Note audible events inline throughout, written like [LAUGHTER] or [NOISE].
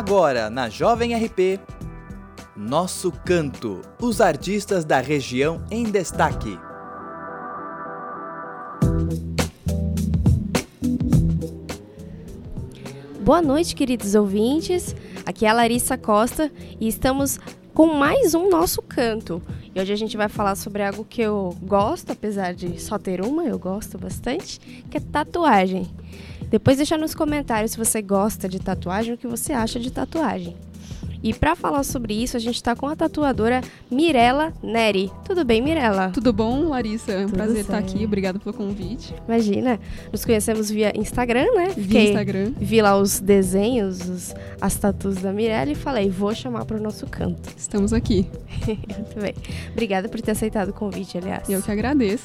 Agora, na Jovem RP, Nosso Canto, os artistas da região em destaque. Boa noite, queridos ouvintes. Aqui é a Larissa Costa e estamos com mais um Nosso Canto. E hoje a gente vai falar sobre algo que eu gosto, apesar de só ter uma, eu gosto bastante, que é tatuagem. Depois deixa nos comentários se você gosta de tatuagem, o que você acha de tatuagem. E para falar sobre isso, a gente está com a tatuadora Mirella Neri. Tudo bem, Mirella? Tudo bom, Larissa? É um Tudo prazer certo. estar aqui. Obrigada pelo convite. Imagina. Nos conhecemos via Instagram, né? Via Instagram. Vi lá os desenhos, os, as tatuas da Mirella e falei, vou chamar para o nosso canto. [LAUGHS] Estamos aqui. Muito bem. Obrigada por ter aceitado o convite, aliás. Eu que agradeço.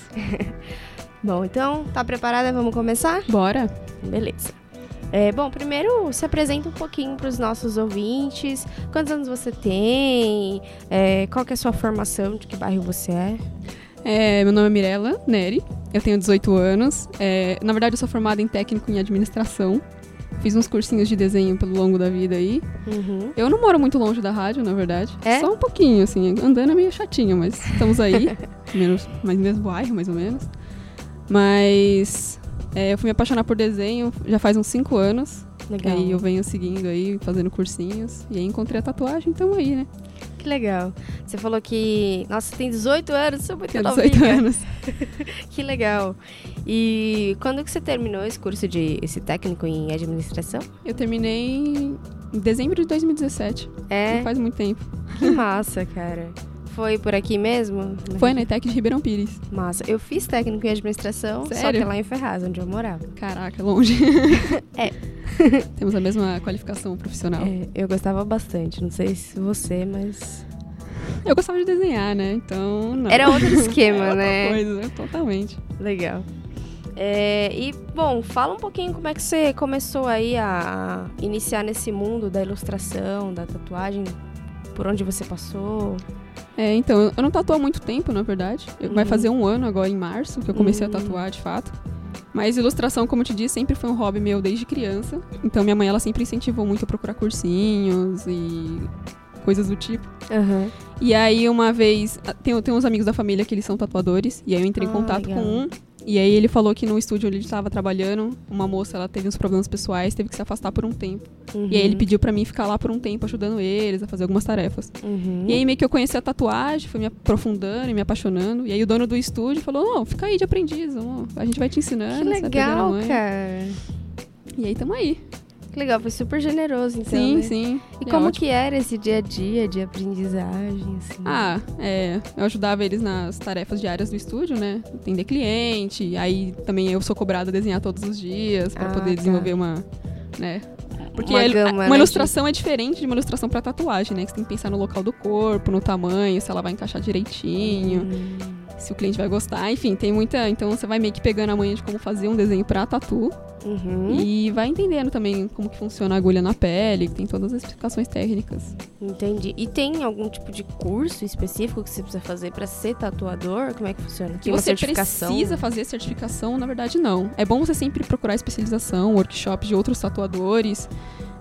[LAUGHS] bom, então, tá preparada? Vamos começar? Bora. Beleza. É, bom, primeiro se apresenta um pouquinho para os nossos ouvintes. Quantos anos você tem? É, qual que é a sua formação? De que bairro você é? é meu nome é Mirella Neri, eu tenho 18 anos. É, na verdade, eu sou formada em técnico em administração. Fiz uns cursinhos de desenho pelo longo da vida aí. Uhum. Eu não moro muito longe da rádio, na verdade. É? Só um pouquinho, assim. Andando é meio chatinho, mas estamos aí. [LAUGHS] menos, mais mesmo bairro, mais ou menos. Mas é, eu fui me apaixonar por desenho já faz uns 5 anos. Legal. Aí eu venho seguindo aí, fazendo cursinhos. E aí encontrei a tatuagem, então aí, né? Que legal. Você falou que. Nossa, você tem 18 anos, você é muito Tenho 18 novinha. [LAUGHS] anos. que legal. E quando que você terminou esse curso de esse técnico em administração? Eu terminei em dezembro de 2017. É. Não faz muito tempo. Que massa, cara. Foi por aqui mesmo? Foi na ETEC de Ribeirão Pires. Massa. Eu fiz técnico em administração, Sério? só que lá em Ferraz, onde eu morava. Caraca, longe. [LAUGHS] é. [LAUGHS] Temos a mesma qualificação profissional. É, eu gostava bastante. Não sei se você, mas. Eu gostava de desenhar, né? Então. Não. Era outro [LAUGHS] esquema, Era né? Coisa, totalmente. Legal. É, e, bom, fala um pouquinho como é que você começou aí a iniciar nesse mundo da ilustração, da tatuagem, por onde você passou. É, então, eu não tatuo há muito tempo, na verdade. Uhum. Vai fazer um ano agora, em março, que eu comecei uhum. a tatuar, de fato. Mas ilustração, como eu te disse, sempre foi um hobby meu desde criança. Então, minha mãe, ela sempre incentivou muito a procurar cursinhos e coisas do tipo. Uhum. E aí, uma vez, tem, tem uns amigos da família que eles são tatuadores, e aí eu entrei em ah, contato legal. com um, e aí ele falou que no estúdio onde ele estava trabalhando, uma moça, ela teve uns problemas pessoais, teve que se afastar por um tempo. Uhum. E aí ele pediu para mim ficar lá por um tempo ajudando eles a fazer algumas tarefas. Uhum. E aí meio que eu conheci a tatuagem, fui me aprofundando e me apaixonando. E aí o dono do estúdio falou: "Não, fica aí de aprendiz, a gente vai te ensinando". Que legal, cara. E aí tamo aí. Que legal, foi super generoso, então. Sim, né? sim. E É como ótimo. que era esse dia a dia de aprendizagem, assim? Ah, é, eu ajudava eles nas tarefas diárias do estúdio, né? Atender cliente, aí também eu sou cobrada a desenhar todos os dias para Ah, poder tá. desenvolver uma, né? Porque Uma gama, uma né, ilustração é diferente de uma ilustração para tatuagem, né? Que você tem que pensar no local do corpo, no tamanho, se ela vai encaixar direitinho, Hum, se o cliente vai gostar, enfim, tem muita, então você vai meio que pegando a manha de como fazer um desenho para tatu uhum. e vai entendendo também como que funciona a agulha na pele, que tem todas as explicações técnicas. Entendi. E tem algum tipo de curso específico que você precisa fazer pra ser tatuador? Como é que funciona? que Tem uma você certificação? precisa fazer certificação, na verdade, não. É bom você sempre procurar especialização, workshop de outros tatuadores.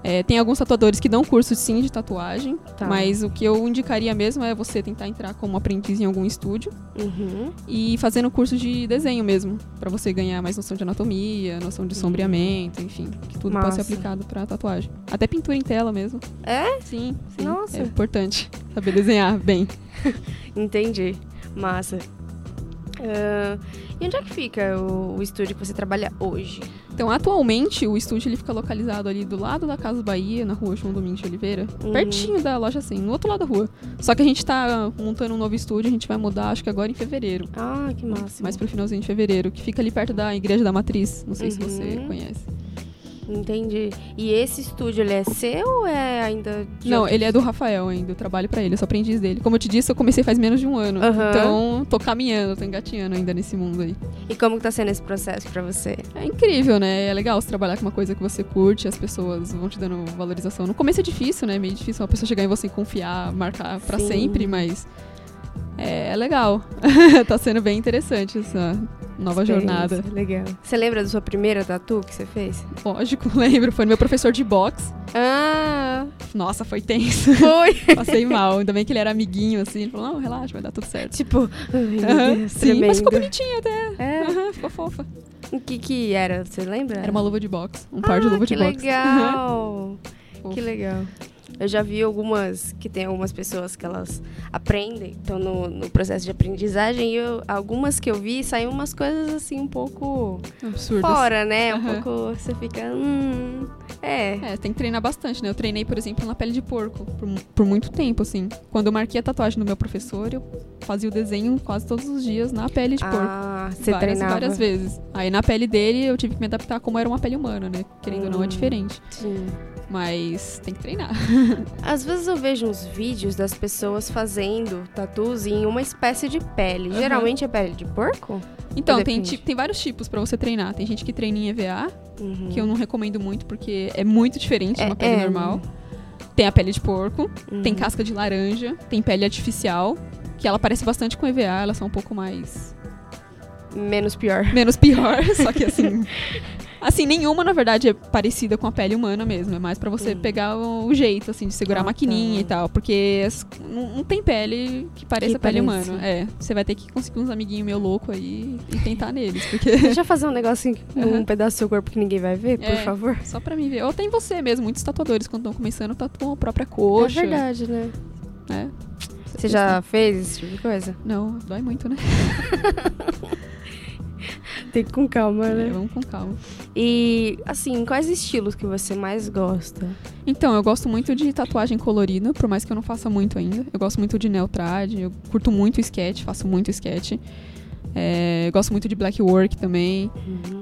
É, tem alguns tatuadores que dão curso sim de tatuagem, Tá. mas o que eu indicaria mesmo é você tentar entrar como aprendiz em algum estúdio Uhum. e fazendo curso de desenho mesmo, pra você ganhar mais noção de anatomia, noção de sombreamento, enfim, que tudo pode ser Massa. aplicado pra tatuagem. Até pintura em tela mesmo. É? Sim, sim. Nossa. É importante saber desenhar bem. [LAUGHS] Entendi. Massa. Ah, e onde é que fica o, o estúdio que você trabalha hoje? Então, atualmente, o estúdio ele fica localizado ali do lado da Casa Bahia, na rua João Domingos de Oliveira. Uhum. Pertinho da loja, assim, no outro lado da rua. Só que a gente tá montando um novo estúdio, a gente vai mudar, acho que agora em fevereiro. Ah, que massa. Mais pro finalzinho de fevereiro, que fica ali perto da Igreja da Matriz. Não sei se você Uhum. conhece. Entendi. E esse estúdio, ele é seu ou é ainda de Não, ele é do Rafael ainda, eu trabalho pra ele, eu sou aprendiz dele. Como eu te disse, eu comecei faz menos de um ano. Aham. Então, tô caminhando, tô engatinhando ainda nesse mundo aí. E como que tá sendo esse processo pra você? É incrível, né? É legal você trabalhar com uma coisa que você curte, as pessoas vão te dando valorização. No começo é difícil, né? Meio difícil uma pessoa chegar em você e confiar, marcar pra Sim. sempre, mas é, é legal. [LAUGHS] tá sendo bem interessante essa nova jornada. Legal. Você lembra da sua primeira tatu que você fez? Lógico, [LAUGHS] lembro. Foi meu professor de boxe. Ah, Nossa, foi tenso. [LAUGHS] foi. Passei mal. Ainda bem que ele era amiguinho, assim. Ele falou, não, relaxa, vai dar tudo certo. tipo, ai, Deus, sim, mas ficou bonitinho até. É. Ficou fofa. O que que era? Você lembra? Era uma luva de boxe. Um par de ah, luva que de boxe. [LAUGHS] legal. Fofo. que legal. Eu já vi algumas, que tem algumas pessoas que elas aprendem, estão no, no processo de aprendizagem, e eu- algumas que eu vi, saem umas coisas assim um pouco Absurdo. fora, né? Um Aham. pouco, você fica, hum, é. É, tem que treinar bastante, né? Eu treinei, por exemplo, na pele de porco por, por muito tempo, assim. Quando eu marquei a tatuagem do meu professor, eu fazia o desenho quase todos os dias na pele de porco. Ah, você várias, treinava. várias vezes. Aí na pele dele eu tive que me adaptar como era uma pele humana, né? Querendo ou não, é Hum. diferente. Sim. Mas tem que treinar. [LAUGHS] Às vezes eu vejo uns vídeos das pessoas fazendo tatus em uma espécie de pele. Aham. Geralmente é pele de porco? Então, tem, tem vários tipos pra você treinar. Tem gente que treina em EVA, Uhum. que eu não recomendo muito porque é muito diferente de É- uma pele é. normal. Tem a pele de porco, tem Uhum. casca de laranja, tem pele artificial, que ela parece bastante com EVA, elas são um pouco mais Menos pior. [LAUGHS] menos pior, só que assim. [LAUGHS] Assim, nenhuma, na verdade, é parecida com a pele humana mesmo. É mais pra você Hum. pegar o, o jeito, assim, de segurar Ah, a maquininha tá. e tal. Porque as- não, não tem pele que pareça Que pele humana. É. Você vai ter que conseguir uns amiguinhos meio louco aí e tentar neles. Porque. [LAUGHS] Deixa eu fazer um negocinho, um pedaço do seu corpo que ninguém vai ver, por É. favor. Só pra mim ver. Ou tem você mesmo. Muitos tatuadores, quando estão começando, tatuam a própria É coxa. verdade, né? né? Você já fez esse tipo de coisa? Não, dói muito, né? [LAUGHS] Tem que ir com calma, É, né? vamos com calma. E, assim, quais estilos que você mais gosta? Então, eu gosto muito de tatuagem colorida, por mais que eu não faça muito ainda. Eu gosto muito de neotrad, eu curto muito sketch, faço muito sketch. É, gosto muito de black work também,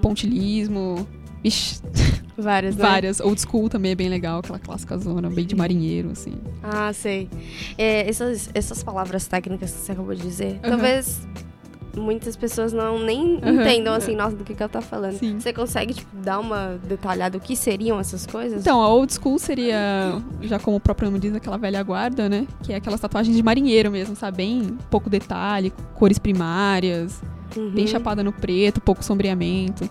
pontilismo. Ixi, [LAUGHS] Várias, né? várias. Old school também é bem legal, aquela clássica zona, bem de marinheiro, assim. Ah, sei. É, essas, essas palavras técnicas que você acabou de dizer, Aham. talvez muitas pessoas não nem Aham. entendam, assim, nossa, do que, que ela tá falando. Sim. Você consegue, tipo, dar uma detalhada o que seriam essas coisas? Então, a old school seria, já como o próprio nome diz, aquela velha guarda, né? Que é aquelas tatuagens de marinheiro mesmo, sabe? Bem pouco detalhe, cores primárias. Uhum. bem chapada no preto, pouco sombreamento.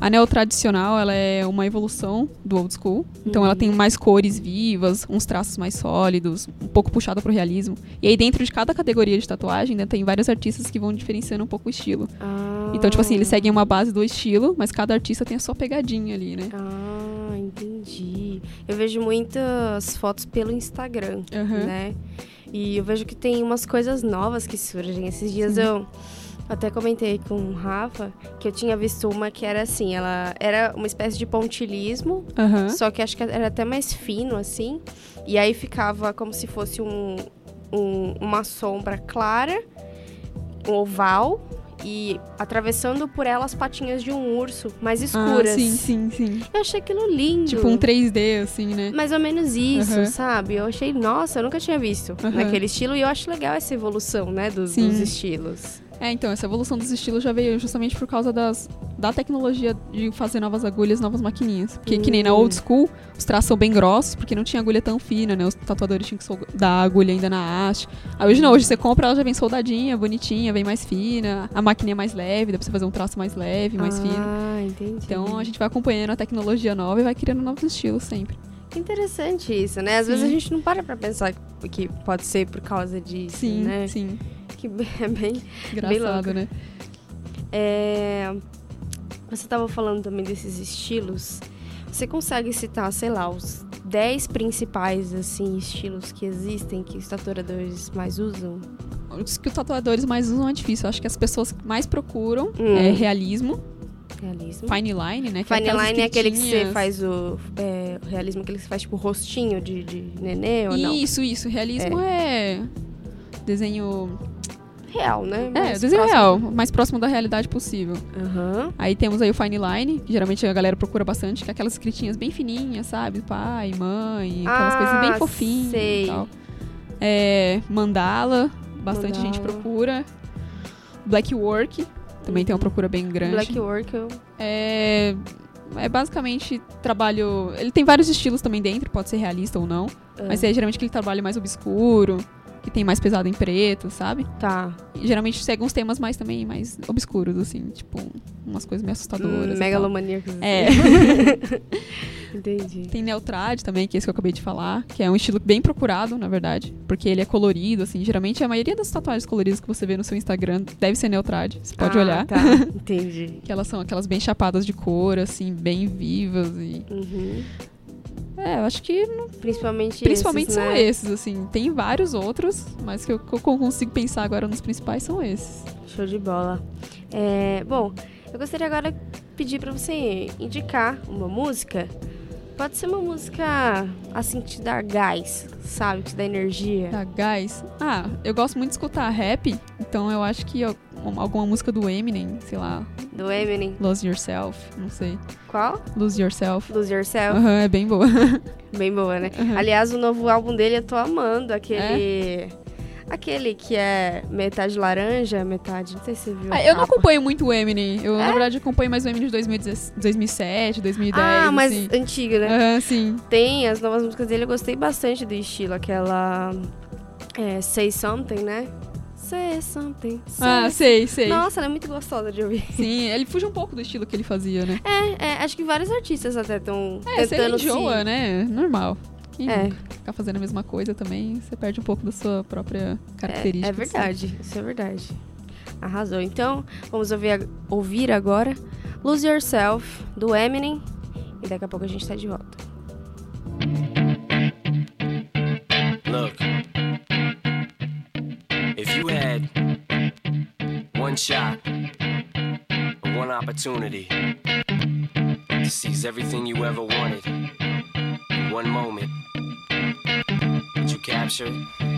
A neotradicional, ela é uma evolução do old school. Então ela Uhum. tem mais cores vivas, uns traços mais sólidos, um pouco puxada pro realismo. E aí dentro de cada categoria de tatuagem, né, tem vários artistas que vão diferenciando um pouco o estilo. Ah. Então, tipo assim, eles seguem uma base do estilo, mas cada artista tem a sua pegadinha ali, né? Ah, entendi. Eu vejo muitas fotos pelo Instagram, Aham. né? E eu vejo que tem umas coisas novas que surgem. Esses dias Sim. eu até comentei com o Rafa que eu tinha visto uma que era assim, ela era uma espécie de pontilismo, Aham. só que acho que era até mais fino, assim. E aí ficava como se fosse um, um- uma sombra clara, um oval, e atravessando por ela as patinhas de um urso mais escuras. Ah, sim, sim, sim. Eu achei aquilo lindo. Tipo um 3D, assim, né? Mais ou menos isso, Aham. sabe? Eu achei, nossa, eu nunca tinha visto Aham. naquele estilo. E eu acho legal essa evolução, né, dos, Sim. dos estilos. É, então, essa evolução dos estilos já veio justamente por causa das, da tecnologia de fazer novas agulhas, novas maquininhas. Porque que nem na Hum. old school, os traços são bem grossos, porque não tinha agulha tão fina, né? Os tatuadores tinham que soldar a agulha ainda na haste. Aí hoje não, hoje você compra, ela já vem soldadinha, bonitinha, bem mais fina. A maquininha é mais leve, dá pra você fazer um traço mais leve, mais fino. Ah, entendi. Então a gente vai acompanhando a tecnologia nova e vai criando novos estilos sempre. Que interessante isso, né? Às Sim. vezes a gente não para pra pensar que- pode ser por causa disso, Sim, né? sim. [LAUGHS] Que é bem... Engraçado, louco. né? É... Você tava falando também desses estilos. Você consegue citar, sei lá, os 10 principais, assim, estilos que existem, que os tatuadores mais usam? Os que os tatuadores mais usam é difícil. Eu acho que as pessoas que mais procuram Hum. é realismo, Realismo. fine line, né? que Fine aquelas line é aquele que você faz o, é, o realismo, aquele que você faz tipo rostinho de, de nenê ou não? Isso, isso. Realismo é. Desenho. Real, né? É, Mais desenho próximo. real, mais próximo da realidade possível. Aham. Aí temos aí o Fine Line, que geralmente a galera procura bastante, que é aquelas escritinhas bem fininhas, sabe? Pai, mãe, aquelas Ah, coisas bem fofinhas sei. e tal. É, mandala, bastante gente Mandala. procura. Black Work, também tem uma Uhum. procura bem grande. Black work, eu... É, é basicamente trabalho. Ele tem vários estilos também dentro, pode ser realista ou não. Mas é geralmente aquele trabalho mais obscuro, que tem mais pesado em preto, sabe? Tá. E geralmente segue uns temas mais também mais obscuros, assim, tipo, umas coisas meio assustadoras. tal. Megalomaníacos. assim. É. [LAUGHS] [LAUGHS] Entendi. Tem Neutrad também, que é esse que eu acabei de falar, que é um estilo bem procurado, na verdade, porque ele é colorido, assim. Geralmente a maioria das tatuagens coloridas que você vê no seu Instagram deve ser Neutrad. Você pode Ah, olhar. Tá, entendi. [LAUGHS] Que elas são aquelas bem chapadas de cor, assim, bem vivas e... Uhum. É, eu acho que Principalmente principalmente esses, são né? esses, assim. Tem vários outros, mas que eu, que eu consigo pensar agora nos principais são esses. Show de bola. É, bom, eu gostaria agora de pedir pra você indicar uma música. Pode ser uma música assim que te dá gás, sabe? Que te dá energia. Da Gás. Ah, eu gosto muito de escutar rap, então eu acho que eu- alguma música do Eminem, sei lá, Do Eminem. Lose Yourself, não sei. Qual? Lose Yourself. Lose Yourself. Aham, é bem boa. [LAUGHS] Bem boa, né? Uhum. Aliás, o novo álbum dele eu tô amando. Aquele. Aquele que é metade laranja, metade. Não sei se você viu. Ah, eu não acompanho muito o Eminem. Eu, É? na verdade, acompanho mais o Eminem de 2010 2007, 2010. Ah, mas assim. antiga, né? Aham, sim. Tem as novas músicas dele, eu gostei bastante do estilo. Aquela. é, Say Something, né? Say Something. Say Ah, sei, sei. Nossa, ela é muito gostosa de ouvir. Sim, ele fuge um pouco do estilo que ele fazia, né? É, é, acho que vários artistas até estão É, você tentando enjoa, se... né? Normal. Quem É. nunca? Ficar fazendo a mesma coisa também, você perde um pouco da sua própria característica. É, é assim. verdade, isso é verdade. Arrasou. Então, vamos ouvir, ouvir agora Lose Yourself, do Eminem. E daqui a pouco a gente tá de volta. Look, you had one shot, one opportunity to seize everything you ever wanted in one moment, would you capture it? Or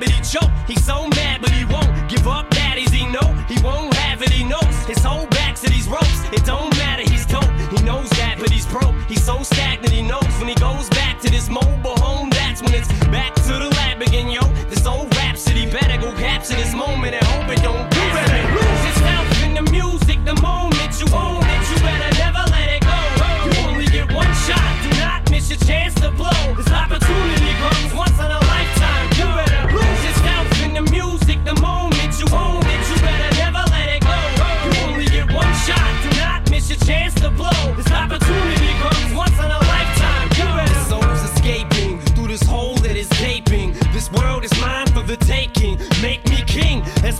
rabbit. He choke. He's so mad, but he won't give up. Daddies, he know he won't have it. He knows his whole back to these ropes. It don't matter. He's dope. He knows that, but he's broke. He's so stagnant. He knows when he goes back to this mobile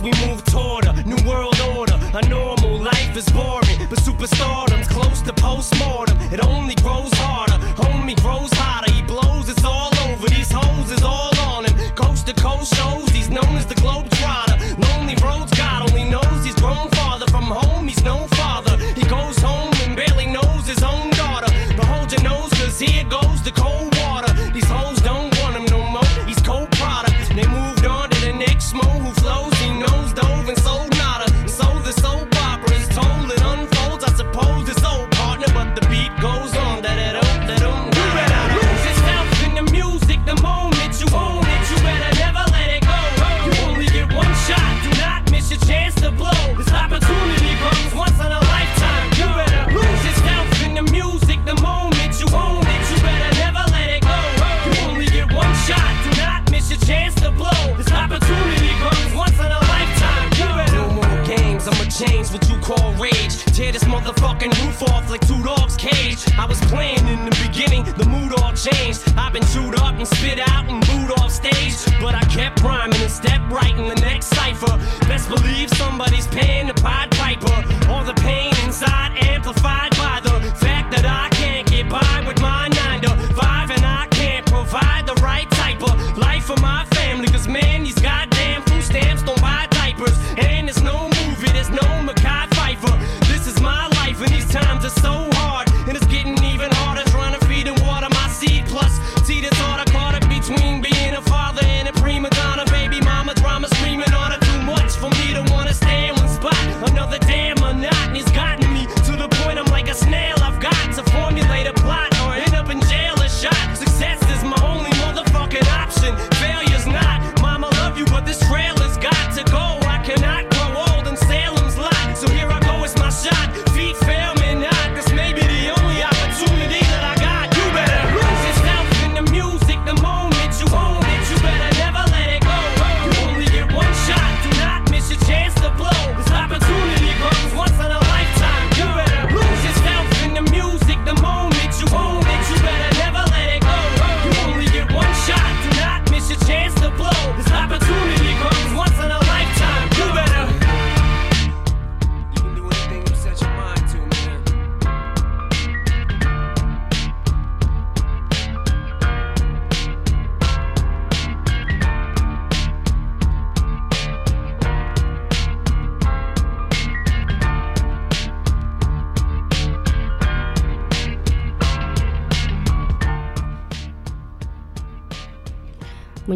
we move toward a new world order. A normal life is boring, but superstardom's close to postmortem.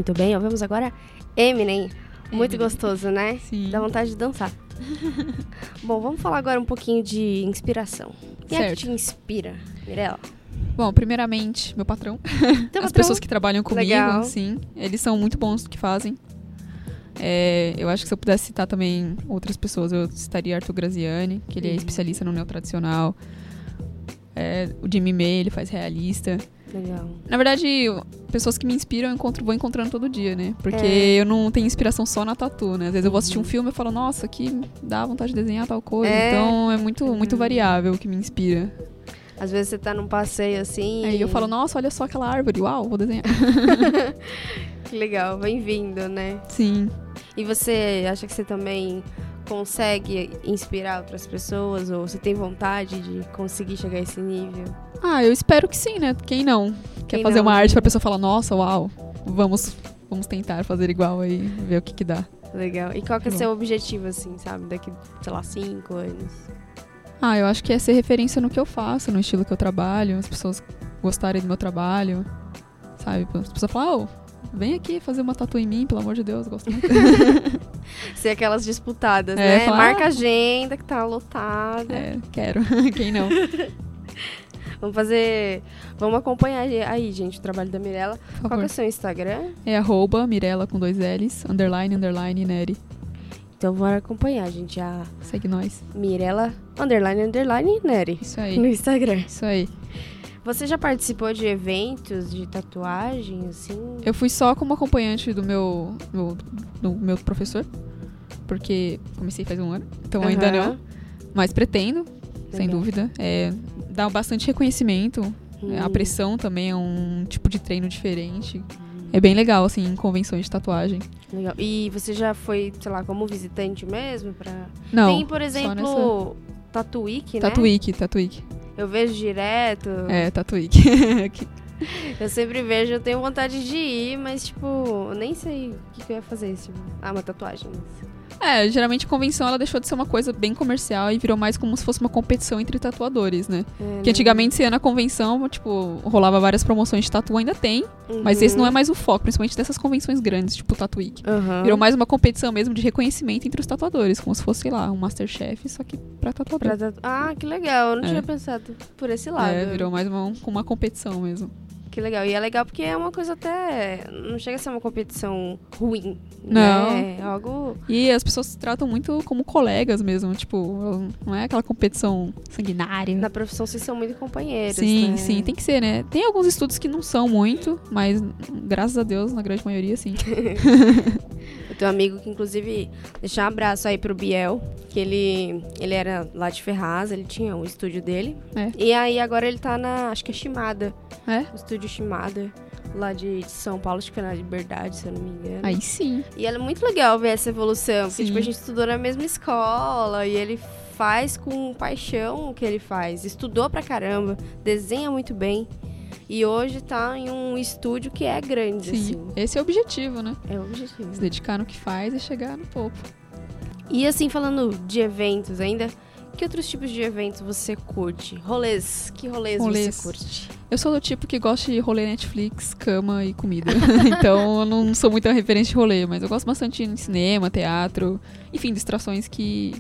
Muito bem, ouvimos agora Eminem. Muito Eminem. gostoso, né? Sim. Dá vontade de dançar. [LAUGHS] Bom, vamos falar agora um pouquinho de inspiração. Quem é que Certo. te inspira, Mirella? Bom, primeiramente, meu patrão. Teu [LAUGHS] As patrão? pessoas que trabalham comigo, Legal. sim. Eles são muito bons no que fazem. É, eu acho que se eu pudesse citar também outras pessoas, eu citaria Arthur Graziani, que ele é Uhum. especialista no neotradicional. É, o Jimmy May, ele faz realista. Legal. Na verdade, pessoas que me inspiram eu encontro, vou encontrando todo dia, né? Porque É. eu não tenho inspiração só na tatu, né? Às vezes eu vou assistir um Uhum. filme e falo, nossa, aqui dá vontade de desenhar tal coisa. É. Então é muito, muito Uhum. variável o que me inspira. Às vezes você tá num passeio assim. Aí eu falo, nossa, olha só aquela árvore, uau, vou desenhar. [LAUGHS] Que legal, bem-vindo, né? Sim. E você acha que você também consegue inspirar outras pessoas? Ou você tem vontade de conseguir chegar a esse nível? Ah, eu espero que sim, né? Quem não? Quer Quem fazer não? uma arte pra pessoa falar, nossa, uau, vamos, vamos tentar fazer igual aí, ver o que que dá. Legal. E qual que é o Bom. seu objetivo, assim, sabe? Daqui, sei lá, cinco anos. Ah, eu acho que é ser referência no que eu faço, no estilo que eu trabalho, as pessoas gostarem do meu trabalho, sabe? As pessoas falam, oh, vem aqui fazer uma tatu em mim, pelo amor de Deus, eu gosto muito. [LAUGHS] Ser aquelas disputadas, É, né? falar, Marca ah, a agenda que tá lotada. é, quero, [LAUGHS] quem não? [LAUGHS] Vamos fazer. Vamos acompanhar aí, gente, o trabalho da Mirella. Qual que é o seu Instagram? É arroba Mirella com dois L's, underline, underline, Neri. Então bora acompanhar, gente. A Segue nós. Mirella, underline, underline, Neri. Isso aí, No Instagram. isso aí. Você já participou de eventos de tatuagem, assim? Eu fui só como acompanhante do meu, do, do meu professor, porque comecei faz um ano, então ainda Aham. não. Mas pretendo, sem Legal. dúvida. É, dá bastante reconhecimento. Hum. A pressão também é um tipo de treino diferente. É bem legal, assim, em convenções de tatuagem. Legal. E você já foi, sei lá, como visitante mesmo? Pra... Não, Tem, por exemplo, Tatuíque, né? Tatuíque, Tatuíque. Eu vejo direto. É, Tatuíque. [LAUGHS] Que- Eu sempre vejo, eu tenho vontade de ir, mas, tipo, eu nem sei o que, que eu ia fazer. Tipo, ah, uma tatuagem. Mas... é, geralmente convenção ela deixou de ser uma coisa bem comercial e virou mais como se fosse uma competição entre tatuadores, né? É, Que antigamente você ia na convenção, tipo, rolava várias promoções de tatu, ainda tem, não- mas Uhum. esse não é mais o foco, principalmente dessas convenções grandes, tipo o Tatuíque. Aham. Virou mais uma competição mesmo de reconhecimento entre os tatuadores, como se fosse, sei lá, um Masterchef, só que pra tatuador. Pra tatu- Ah, que legal. Eu não É. tinha pensado por esse lado. É, virou mais uma, uma competição mesmo. Que legal. E é legal porque é uma coisa até. Não chega a ser uma competição ruim. Não. Né? É algo. E as pessoas se tratam muito como colegas mesmo, tipo, não é aquela competição sanguinária. Na profissão vocês são muito companheiros. Sim, né? sim, tem que ser, né? Tem alguns estudos que não são muito, mas graças a Deus, na grande maioria, sim. [LAUGHS] Eu tenho um amigo que, inclusive, deixar um abraço aí pro Biel, que ele, ele era lá de Ferraz, ele tinha um estúdio dele. É. E aí agora ele tá na, acho que é Shimada, É? o estúdio Shimada, lá de, São Paulo, acho que foi na Liberdade, se eu não me engano. Aí sim. E é muito legal ver essa evolução, porque tipo, a gente estudou na mesma escola e ele faz com paixão o que ele faz. Estudou pra caramba, desenha muito bem. E hoje tá em um estúdio que é grande, Sim. assim. Esse é o objetivo, né? É o objetivo. Se dedicar no que faz e chegar no topo. E assim, falando de eventos ainda, que outros tipos de eventos você curte? Rolês, que rolês, Rolês. você curte? Eu sou do tipo que gosta de rolê Netflix, cama e comida. [LAUGHS] então eu não sou muita referência de rolê, mas eu gosto bastante de cinema, teatro, enfim, distrações que.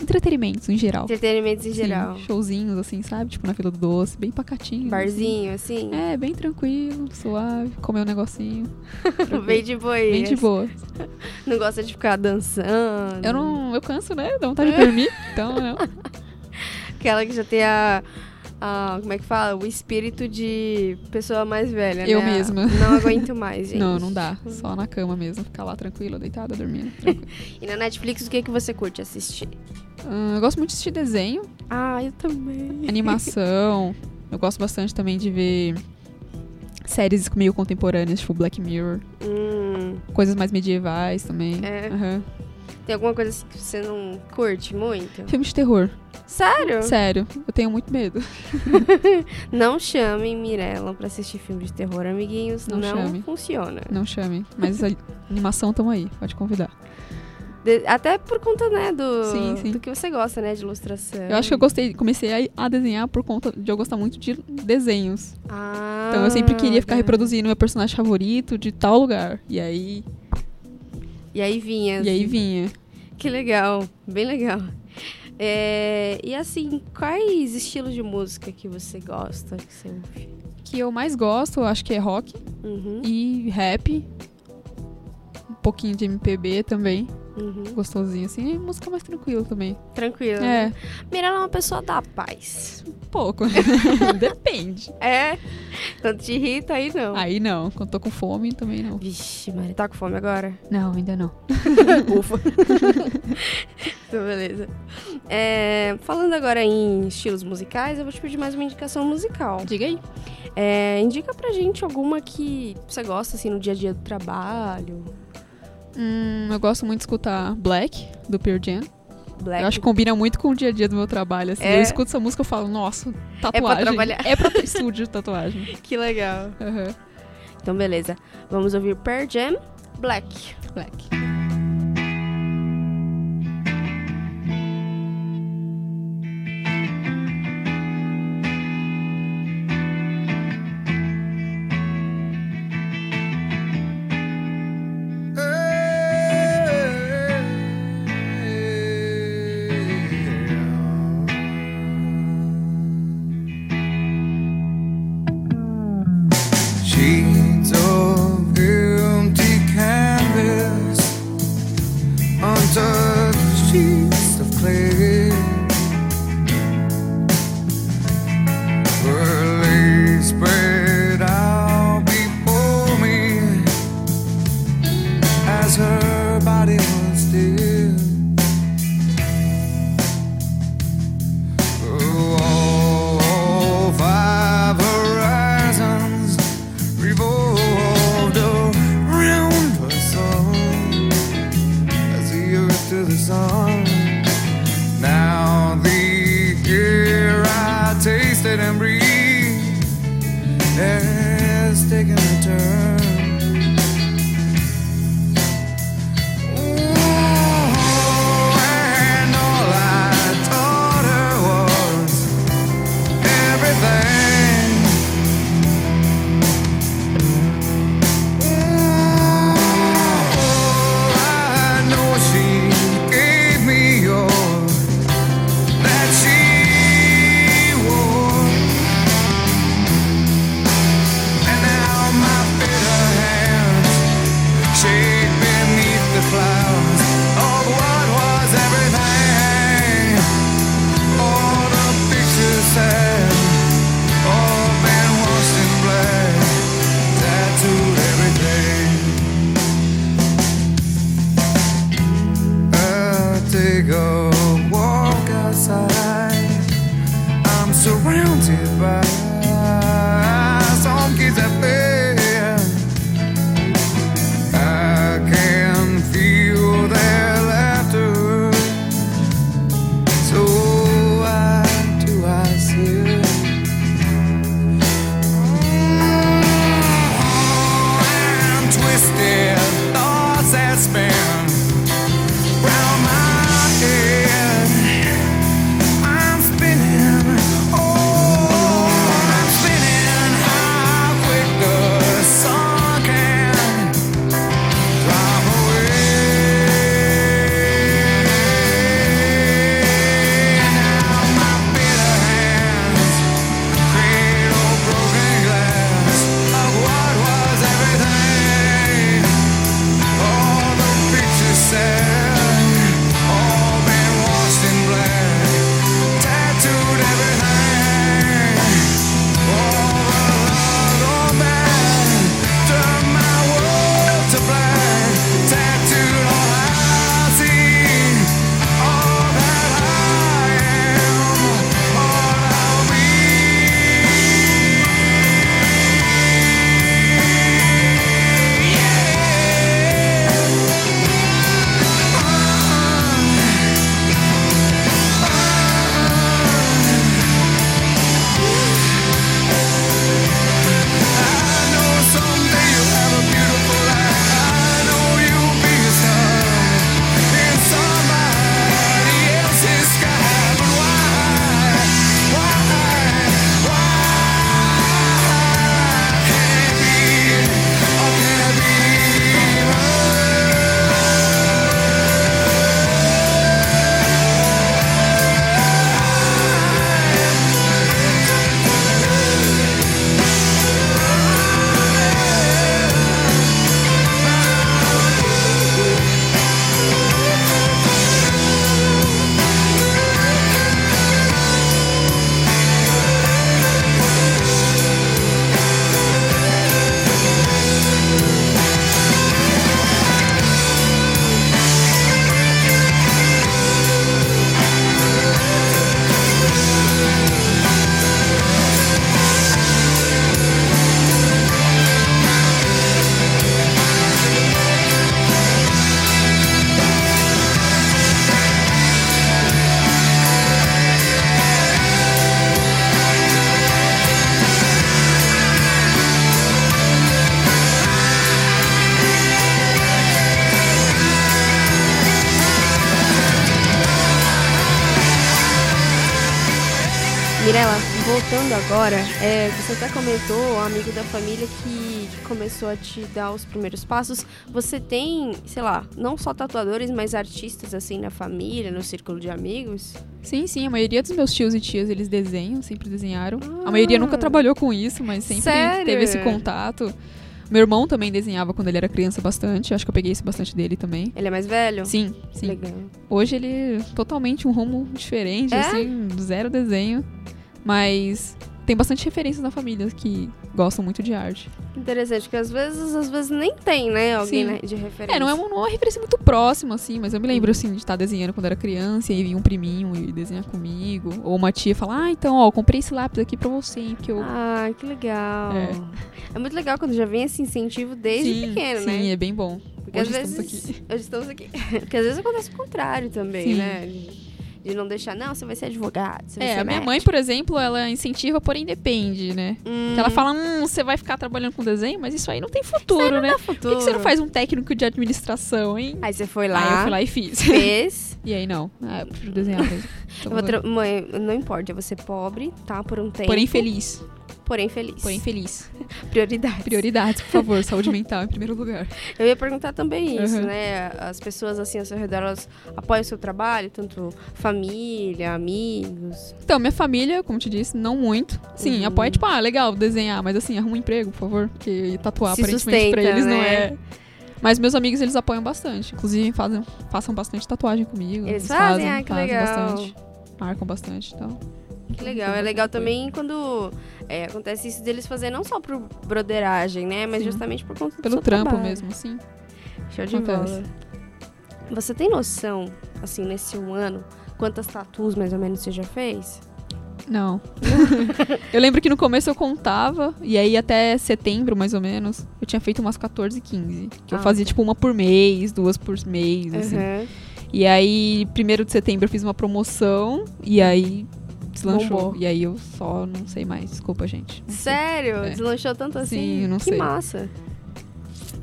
Entretenimentos em geral. Entretenimentos em Sim, geral. showzinhos, assim, sabe? Tipo na fila do doce, bem pacatinho. Barzinho, assim? assim. É, bem tranquilo, suave, comer um negocinho. [LAUGHS] Bem de boa. Bem de boa. [LAUGHS] Não gosta de ficar dançando. Eu não. Eu canso, né? Dá vontade de dormir. [LAUGHS] Então, não. Aquela que já tem a, a- Como é que fala? O espírito de pessoa mais velha, Eu né? mesma. Não aguento mais, gente. Não, não dá. Só na cama mesmo. Ficar lá tranquila, deitada, dormindo. E na Netflix, o que, que você curte assistir? Hum, eu gosto muito de assistir desenho, Ah, eu também. [LAUGHS] animação. Eu gosto bastante também de ver séries meio contemporâneas, tipo Black Mirror. Hum, Coisas mais medievais também. É. Aham. tem alguma coisa assim que você não curte muito? Filme de terror. Sério? Sério, eu tenho muito medo. [LAUGHS] Não chamem Mirella pra assistir filme de terror, amiguinhos. Não, Não chame. funciona. Não chame. Mas a [LAUGHS] animação tamo aí, pode convidar. De- até por conta, né, do, Sim, sim. do que você gosta, né, de ilustração. Eu acho que eu gostei, comecei a, a desenhar por conta de eu gostar muito de desenhos. Ah, Então eu sempre queria ficar tá. reproduzindo meu personagem favorito de tal lugar. E aí, E aí vinha. e aí assim. vinha. Que legal, bem legal. É, e assim, quais estilos de música que você gosta? Que você? Que eu mais gosto, eu acho que é rock Uhum, e rap. Um pouquinho de MPB também. Uhum. Gostosinho, assim. E música mais tranquila também. Tranquilo. É, né? Mirella é uma pessoa da paz. um pouco. [LAUGHS] Depende. É? Quando te irrita, aí não. Aí não, quando tô com fome também não. Vixe, Mari, tá com fome agora? Não, ainda não. [LAUGHS] Ufa. [LAUGHS] então, beleza. É, falando agora em estilos musicais, eu vou te pedir mais uma indicação musical. Diga aí. É, indica pra gente alguma que você gosta, assim, no dia a dia do trabalho. Hum, eu gosto muito de escutar Black, do Pearl Jam. Black. Eu acho que combina muito com o dia a dia do meu trabalho, assim. É. Eu escuto essa música e falo, nossa, tatuagem. trabalhar. É pra estúdio de tatuagem. [LAUGHS] Que legal. Aham. Então, beleza. Vamos ouvir Pearl Jam, Black. Black. Voltando agora, é, você até comentou, um amigo da família que, que começou a te dar os primeiros passos. Você tem, sei lá, não só tatuadores, mas artistas assim na família, no círculo de amigos? Sim, sim, a maioria dos meus tios e tias, eles desenham, sempre desenharam. A maioria nunca trabalhou com isso, mas sempre Sério? teve esse contato. Meu irmão também desenhava quando ele era criança bastante, acho que eu peguei isso bastante dele também. Ele é mais velho? Sim, sim. Legal. Hoje ele é totalmente um rumo diferente, É? assim, zero desenho. Mas tem bastante referências na família que gostam muito de arte. Interessante, porque às vezes, às vezes nem tem, né, alguém Sim. né, de referência. É, não é, uma, é uma referência muito próxima, assim, mas eu me lembro, assim, de estar desenhando quando era criança e aí vinha um priminho e desenhar comigo. Ou uma tia falar, ah, então, ó, eu comprei esse lápis aqui pra você, hein, porque eu... Ah, que legal. É. É. muito legal quando já vem esse incentivo desde sim, pequeno, sim, né? é bem bom. Porque Hoje às estamos vezes. aqui. Hoje estamos aqui. [LAUGHS] Porque às vezes acontece o contrário também, Sim. né? De, não deixar, não, você vai ser advogado. Você vai É, ser a minha médico. mãe, por exemplo, ela incentiva, porém depende, né? Hum, ela fala, hum, você vai ficar trabalhando com desenho, mas isso aí não tem futuro, né? dá Por futuro. que, que você não faz um técnico de administração, hein? Aí você foi Aí eu lá, fui lá e fiz. fez. [LAUGHS] E aí, não. Ah, eu prefiro desenhar mesmo. [LAUGHS] Vou Mãe, não importa, eu vou ser pobre, tá? Por um tempo. Porém feliz. Porém feliz. Porém feliz. [LAUGHS] Prioridades. Prioridades, por favor. [LAUGHS] Saúde mental em primeiro lugar. Eu ia perguntar também isso, Uhum. né? As pessoas assim ao seu redor, elas apoiam o seu trabalho, tanto família, amigos. Então, minha família, como te disse, não muito. Sim, Uhum. apoia, tipo, ah, legal desenhar, mas assim, arruma um emprego, por favor. Porque tatuar, Se aparentemente, pra sustenta, eles não né? é. Mas meus amigos, eles apoiam bastante. Inclusive, fazem, façam bastante tatuagem comigo. Eles fazem? Ah, que fazem legal. bastante. Marcam bastante e tal. Que legal. É legal também quando é, acontece isso deles fazer não só por broderagem, né? Mas Sim. justamente por conta do Pelo seu trampo trabalho. mesmo, sim. Show de Acontece. bola. Você tem noção, assim, nesse um ano, quantas tatus mais ou menos você já fez? Não. [LAUGHS] eu lembro que no começo eu contava, e aí até setembro, mais ou menos, eu tinha feito umas 14, 15. Que eu Ah, fazia, tá. tipo, uma por mês, duas por mês, assim. Uhum. E aí, primeiro de setembro eu fiz uma promoção, e aí deslanchou. Bombou. E aí eu só não sei mais, desculpa, gente. Sério? É. Deslanchou tanto assim? Sim, eu não que sei. massa.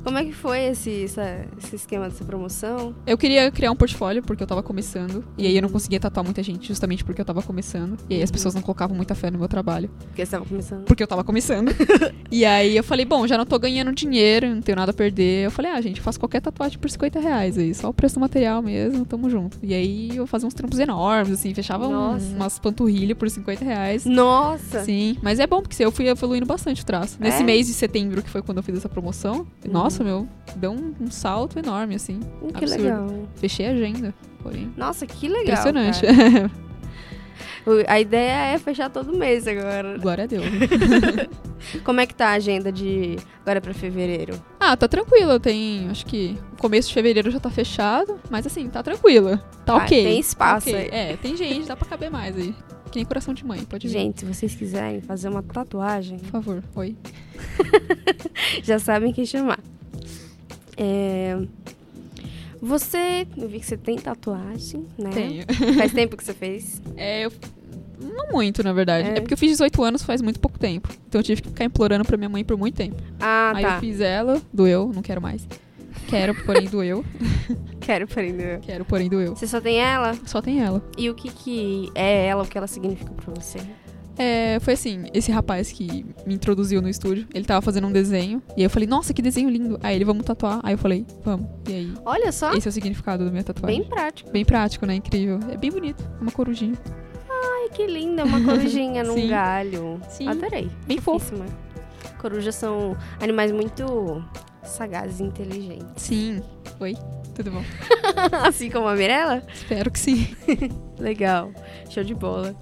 Como é que foi esse, essa- esse esquema dessa promoção? Eu queria criar um portfólio porque eu tava começando, e aí eu não conseguia tatuar muita gente justamente porque eu tava começando. E aí as pessoas não colocavam muita fé no meu trabalho. Porque você tava começando. porque eu tava começando. [LAUGHS] e aí eu falei, bom, já não tô ganhando dinheiro, não tenho nada a perder. Eu falei, ah, gente, eu faço qualquer tatuagem por 50 reais aí, só o preço do material mesmo, tamo junto. E aí eu fazia uns trampos enormes, assim, fechava um- umas panturrilhas por 50 reais. Nossa! Sim, mas é bom porque eu fui evoluindo bastante o traço. Nesse É? mês de setembro, que foi quando eu fiz essa promoção, Uhum. nossa, meu, deu um, um salto enorme, assim. Que absurdo. legal. Fechei a agenda, porém. Nossa, que legal. Impressionante. [LAUGHS] A ideia é fechar todo mês agora. Glória a Deus. [LAUGHS] Como é que tá a agenda de agora pra fevereiro? Ah, tá tranquilo. Tem. Acho que o começo de fevereiro já tá fechado. Mas assim, tá tranquilo. Tá Ah, ok. tem espaço Ok. aí. É, tem gente, dá pra caber mais aí. Que nem coração de mãe, pode vir. Gente, se vocês quiserem fazer uma tatuagem, Por favor. Oi. [LAUGHS] já sabem quem chamar. É... Você, eu vi que você tem tatuagem, né? Tenho. Faz tempo que você fez? [LAUGHS] É, eu. Não muito, na verdade. É. É. porque eu fiz 18 anos faz muito pouco tempo. Então eu tive que ficar implorando pra minha mãe por muito tempo. Ah, Aí tá. eu fiz ela, doeu, não quero mais. Quero, porém doeu. [LAUGHS] Quero prender. Quero, porém doeu. Você só tem ela? Só tem ela. E o que que é ela, o que ela significa pra você? É, foi assim, esse rapaz que me introduziu no estúdio, ele tava fazendo um desenho. E aí eu falei, nossa, que desenho lindo. Aí ele, vamos tatuar. Aí eu falei, vamos. E aí, Olha só, esse é o significado da minha tatuagem. bem prático. Bem prático, né? Incrível. É bem bonito. É uma corujinha. Ai, que linda, uma corujinha [LAUGHS] num Sim. galho. Sim. Adorei. Bem fofo. Fofíssima. Corujas são animais muito sagazes e inteligentes. Sim. Oi, tudo bom? [LAUGHS] assim como a Mirella? Espero que sim. [LAUGHS] Legal. Show de bola.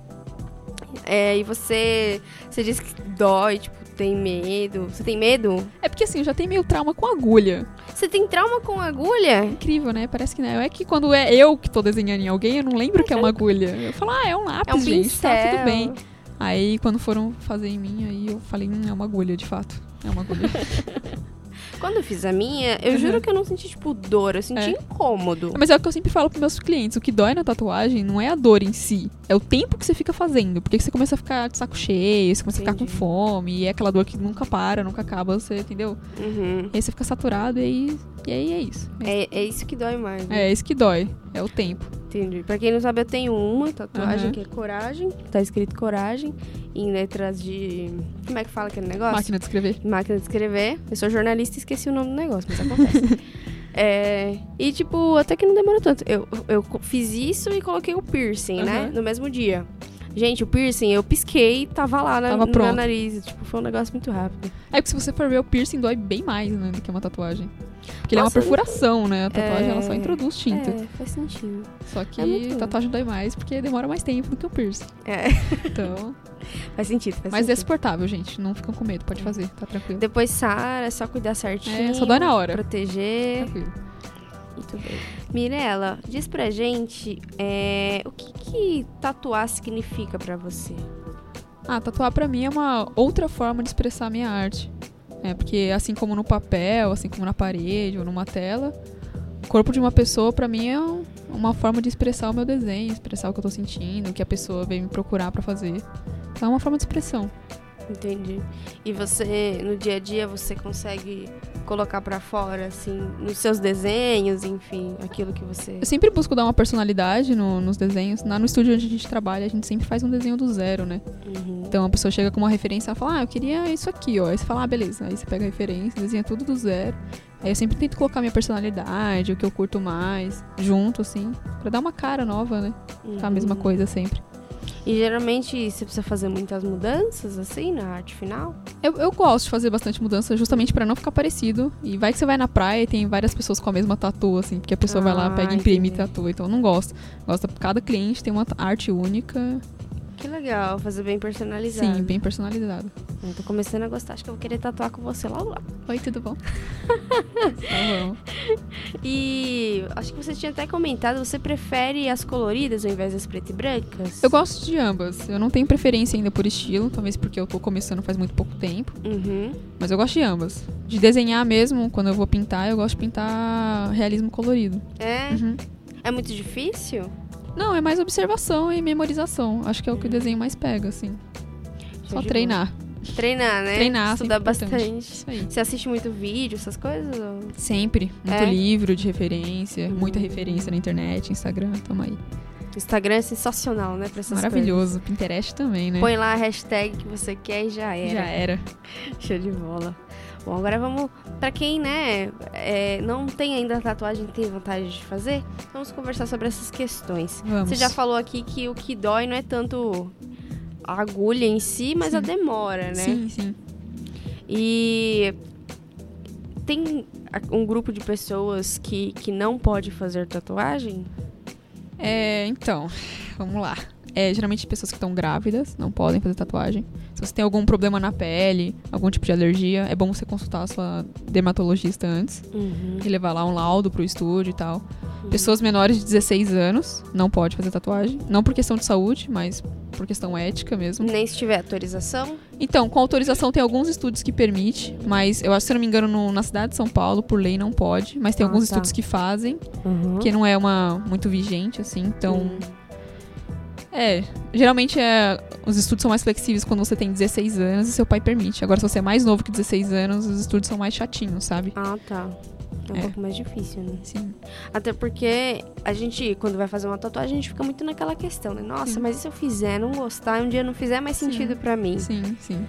É, e você. Você disse que dói, tipo, tem medo. Você tem medo? É porque assim, eu já tenho meio trauma com agulha. Você tem trauma com agulha? Incrível, né? Parece que não. É que quando é eu que tô desenhando em alguém, eu não lembro que é uma agulha. Eu falo, ah, é um lápis, É um gente. pincel. Tá tudo bem. Aí quando foram fazer em mim, aí eu falei, hum, é uma agulha, de fato. É uma agulha. [LAUGHS] Quando eu fiz a minha, eu Uhum. juro que eu não senti, tipo, dor. Eu senti É. incômodo. Mas é o que eu sempre falo pros meus clientes. O que dói na tatuagem não é a dor em si. É o tempo que você fica fazendo. Porque você começa a ficar de saco cheio, você começa a ficar Entendi. com fome. E é aquela dor que nunca para, nunca acaba, você entendeu? Uhum. E aí você fica saturado e aí, e aí é isso. É, é isso que dói mais. né? É, é isso que dói. É o tempo. Entendi. Pra quem não sabe, eu tenho uma tatuagem Aham. que é coragem. Tá escrito coragem. Em letras de. Como é que fala aquele negócio? Máquina de escrever. Máquina de escrever. Eu sou jornalista e esqueci o nome do negócio, mas acontece. [LAUGHS] É, e, tipo, até que não demorou tanto. Eu, eu fiz isso e coloquei o piercing, né? Aham. No mesmo dia. Gente, o piercing, eu pisquei e tava lá na, Tava no pronto. nariz. Tipo, foi um negócio muito rápido. É porque se você for ver o piercing dói bem mais, né, do que uma tatuagem. Porque ele é uma Nossa, perfuração, né? A tatuagem É. ela só introduz tinta. É, faz sentido. Só que É tatuagem dói mais porque demora mais tempo do que o piercing. É, Então. [LAUGHS] faz sentido, faz mas é sentido. suportável, gente. Não ficam com medo, pode fazer, tá tranquilo. Depois sara, é só cuidar certinho. É, só dói na hora. Proteger. Tranquilo. Tudo bem. Mirella, diz pra gente é, o que, que tatuar significa pra você? Ah, tatuar pra mim é uma outra forma de expressar a minha arte. É, porque assim como no papel, assim como na parede ou numa tela, o corpo de uma pessoa pra mim é um- uma forma de expressar o meu desenho, expressar o que eu tô sentindo, o que a pessoa veio me procurar pra fazer. Então é uma forma de expressão. Entendi. E você, no dia a dia, você consegue colocar pra fora, assim, nos seus desenhos, enfim, aquilo que você. Eu sempre busco dar uma personalidade no- nos desenhos. Lá no estúdio onde a gente trabalha, a gente sempre faz um desenho do zero, né? Uhum. Então a pessoa chega com uma referência e fala, ah, eu queria isso aqui, ó. Aí você fala, ah, beleza. Aí você pega a referência, desenha tudo do zero. Aí eu sempre tento colocar minha personalidade, o que eu curto mais, junto, assim, pra dar uma cara nova, né? Tá a mesma Uhum. coisa sempre. E geralmente você precisa fazer muitas mudanças, assim, na arte final? Eu, eu gosto de fazer bastante mudança justamente pra não ficar parecido. E vai que você vai na praia e tem várias pessoas com a mesma tatu, assim, porque a pessoa vai lá, Ah, pega, imprime e entendi. tatua. Então eu não gosto. Gosto cada cliente tem uma arte única. Que legal, fazer bem personalizado. Sim, bem personalizado. Eu tô começando a gostar, acho que eu vou querer tatuar com você logo lá. Oi, tudo bom? [LAUGHS] tá bom. E acho que você tinha até comentado, você prefere as coloridas ao invés das preto e brancas? Eu gosto de ambas. Eu não tenho preferência ainda por estilo, talvez porque eu tô começando faz muito pouco tempo. Uhum. Mas eu gosto de ambas. De desenhar mesmo, quando eu vou pintar, eu gosto de pintar realismo colorido. É? Uhum. É muito difícil? Não, é mais observação e memorização. Acho que é o que o desenho mais pega, assim. Só treinar. Treinar, né? Treinar, Estudar sempre importante. bastante. Isso aí. Você assiste muito vídeo, essas coisas? ou- Sempre. Muito É? livro de referência, muita Hum. referência na internet, Instagram, tamo aí. Instagram é sensacional, né? Pra essas Maravilhoso. Pinterest também, né? coisas. Põe lá a hashtag que você quer e já era. Já era. [LAUGHS] Show de bola. Bom, agora vamos. Pra quem, né, é, não tem ainda tatuagem e tem vontade de fazer, vamos conversar sobre essas questões. Vamos. Você já falou aqui que o que dói não é tanto a agulha em si, mas Sim. a demora, né? Sim, sim. E tem um grupo de pessoas que, que não pode fazer tatuagem? É, então, vamos lá. É, geralmente pessoas que estão grávidas não podem fazer tatuagem. Se você tem algum problema na pele, algum tipo de alergia, é bom você consultar a sua dermatologista antes Uhum. e levar lá um laudo pro estúdio e tal. Pessoas menores de 16 anos não pode fazer tatuagem, não por questão de saúde, mas por questão ética mesmo. Nem se tiver autorização? Então, com autorização tem alguns estúdios que permite, mas eu acho que se não me engano no- na cidade de São Paulo por lei não pode, mas tem Ah, alguns tá. estúdios que fazem, Uhum. que não é uma muito vigente assim, então Hum. É, geralmente é, os estudos são mais flexíveis quando você tem 16 anos e seu pai permite. Agora, se você é mais novo que 16 anos, os estudos são mais chatinhos, sabe? Ah, tá. É um É. pouco mais difícil, né? Sim. Até porque a gente, quando vai fazer uma tatuagem, a gente fica muito naquela questão, né? Nossa, Sim. mas e se eu fizer, não gostar, um dia não fizer mais sentido pra mim? Sim, sim.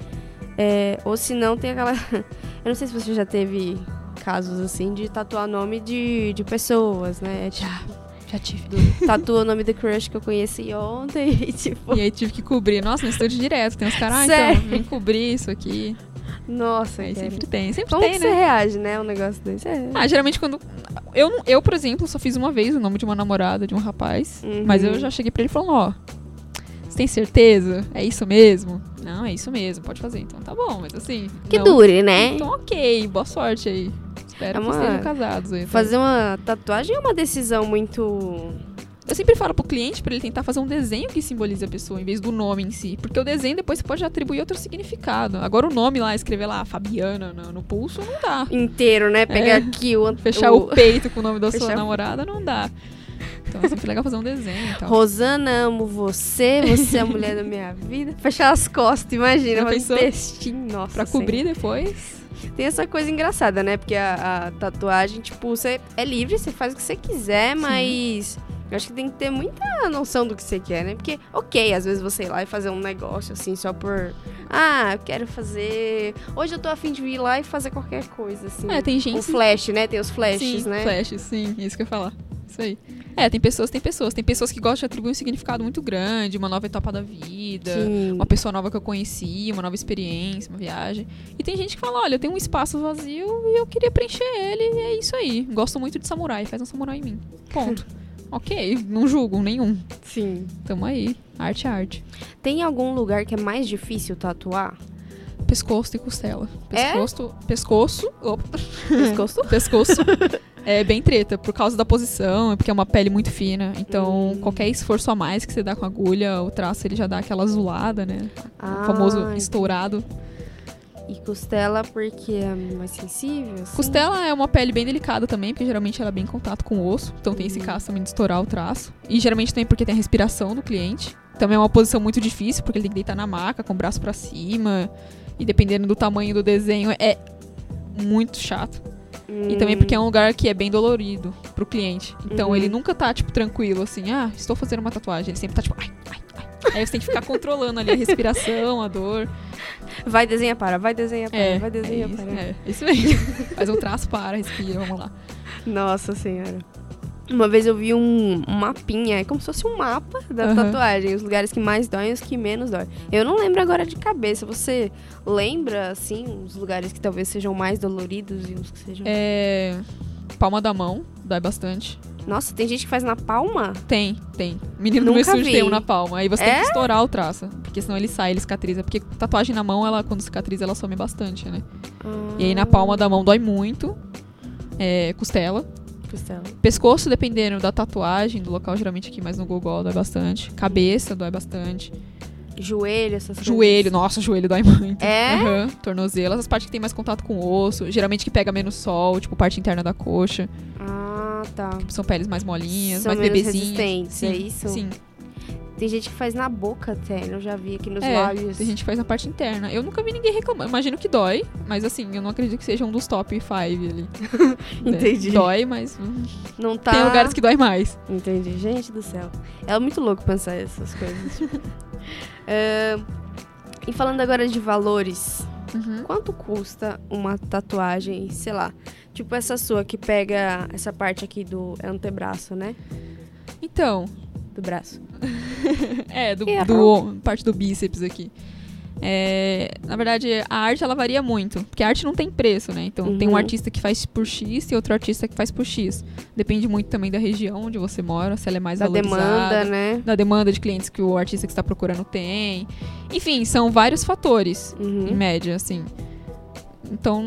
É, ou se não, tem aquela. [LAUGHS] eu não sei se você já teve casos assim de tatuar nome de, de pessoas, né? Tipo, Já tive. tatua o nome do crush que eu conheci ontem [LAUGHS] e tipo. E aí tive que cobrir. Nossa, no estúdio direto. Tem uns caras, ah, Sério? então, vem cobrir isso aqui. Nossa, Aí cara. sempre tem, sempre Como tem, que né? você reage, né? Um negócio desse. É. Ah, geralmente quando. Eu, eu, por exemplo, só fiz uma vez o nome de uma namorada de um rapaz. Uhum. Mas eu já cheguei pra ele falando, ó. Você tem certeza? É isso mesmo? Não, é isso mesmo, pode fazer. Então tá bom, mas assim. Que não- dure, né? Então ok, boa sorte aí. Espero É que uma- estejam casados aí. tá? Fazer uma tatuagem é uma decisão muito. Eu sempre falo pro cliente pra ele tentar fazer um desenho que simbolize a pessoa, em vez do nome em si. Porque o desenho depois você pode atribuir outro significado. Agora o nome lá, escrever lá Fabiana no, no pulso, não dá. inteiro, né? Pegar É. aqui o. Fechar o, [LAUGHS] peito com o nome da sua Fechar o- namorada, não dá. Então é sempre legal fazer um desenho e tal. Rosana, amo você, você é a mulher da minha vida. Fechar as costas, imagina, Já fazer um textinho, nossa. Pra cobrir depois. Tem essa coisa engraçada, né? Porque a, a tatuagem, tipo, você é livre, você faz o que você quiser, mas Eu acho que tem que ter muita noção do que você quer, né? Porque, ok, às vezes você ir lá e fazer um negócio assim, só por. Ah, eu quero fazer. Hoje eu tô afim de ir lá e fazer qualquer coisa, assim. É, tem gente. Um flash, né? Tem os flashes, sim, né? Flashes, sim, isso que eu ia falar. Isso aí. É, tem pessoas, tem pessoas. Tem pessoas que gostam de atribuir um significado muito grande, uma nova etapa da vida, Sim. uma pessoa nova que eu conheci, uma nova experiência, uma viagem. E tem gente que fala, olha, eu tenho um espaço vazio e eu queria preencher ele e é isso aí. Gosto muito de samurai, faz um samurai em mim. Ponto. [LAUGHS] ok, não julgo nenhum. Sim. Tamo aí. Arte é arte. Tem algum lugar que é mais difícil tatuar? Pescoço e costela. É? Pescoço. Pescoço. Opa. Pescoço? [LAUGHS] pescoço é bem treta, por causa da posição, porque é uma pele muito fina. Então, Hum. qualquer esforço a mais que você dá com a agulha, o traço ele já dá aquela azulada, né? Ah, o famoso estourado. E costela porque é mais sensível? assim? Costela é uma pele bem delicada também, porque geralmente ela é bem em contato com o osso. Então tem esse Uhum. caso também de estourar o traço. E geralmente também porque tem a respiração do cliente. Também é uma posição muito difícil, porque ele tem que deitar na maca, com o braço pra cima. E dependendo do tamanho do desenho, é muito chato. E também porque é um lugar que é bem dolorido pro cliente. Então Uhum. ele nunca tá, tipo, tranquilo, assim, ah, estou fazendo uma tatuagem. Ele sempre tá, tipo, ai, ai, ai. Aí você tem que ficar controlando ali a respiração, a dor. Vai desenhar para, vai desenhar para, É, vai é desenhar isso, para. é, isso aí. Faz um traço, para, respira, vamos lá. Nossa senhora. Uma vez eu vi um, um mapinha, é como se fosse um mapa da Aham. tatuagem, os lugares que mais doem e os que menos doem. Eu não lembro agora de cabeça. Você lembra, assim, os lugares que talvez sejam mais doloridos e os que sejam. É. Palma da mão, dói bastante. Nossa, tem gente que faz na palma? Tem, tem. Menino meu Nunca estúdio vi. tem um na palma. Aí você tem É? que estourar o traço. Porque senão ele sai, ele cicatriza. Porque tatuagem na mão, ela, quando cicatriza, ela some bastante, né? E aí na palma da mão dói muito. É, costela. Costela. Pescoço, dependendo da tatuagem, do local, geralmente aqui mais no gogol dói bastante. Cabeça dói bastante. Joelho, essas coisas. Joelho, nossa, joelho dói muito. É? Aham. Tornozelo, essas partes que tem mais contato com o osso. Geralmente que pega menos sol, tipo parte interna da coxa. Ah, tá. São peles mais molinhas, São mais bebezinhas. resistentes, sim, é isso? Sim. Tem gente que faz na boca até, eu já vi aqui nos É, lábios. tem gente que faz na parte interna. Eu nunca vi ninguém reclamando. Imagino que dói, mas assim, eu não acredito que seja um dos top 5 ali. né? [LAUGHS] Entendi. Dói, mas hum, Não tá. tem lugares que dói mais. Entendi. Gente do céu. É muito louco pensar essas coisas. Ahn, [LAUGHS] e falando agora de valores, Uhum. quanto custa uma tatuagem, sei lá, tipo essa sua que pega essa parte aqui do antebraço, né? Então, Do braço. [LAUGHS] é, do, do- parte do bíceps aqui. É, na verdade, a arte ela varia muito, porque a arte não tem preço, né? Então tem um Uhum. artista que faz por X e outro artista que faz por X. Depende muito também da região onde você mora, se ela é mais Da valorizada. demanda, né? Da demanda de clientes que o artista que está procurando tem. Enfim, são vários fatores, em Uhum. média, assim. Então,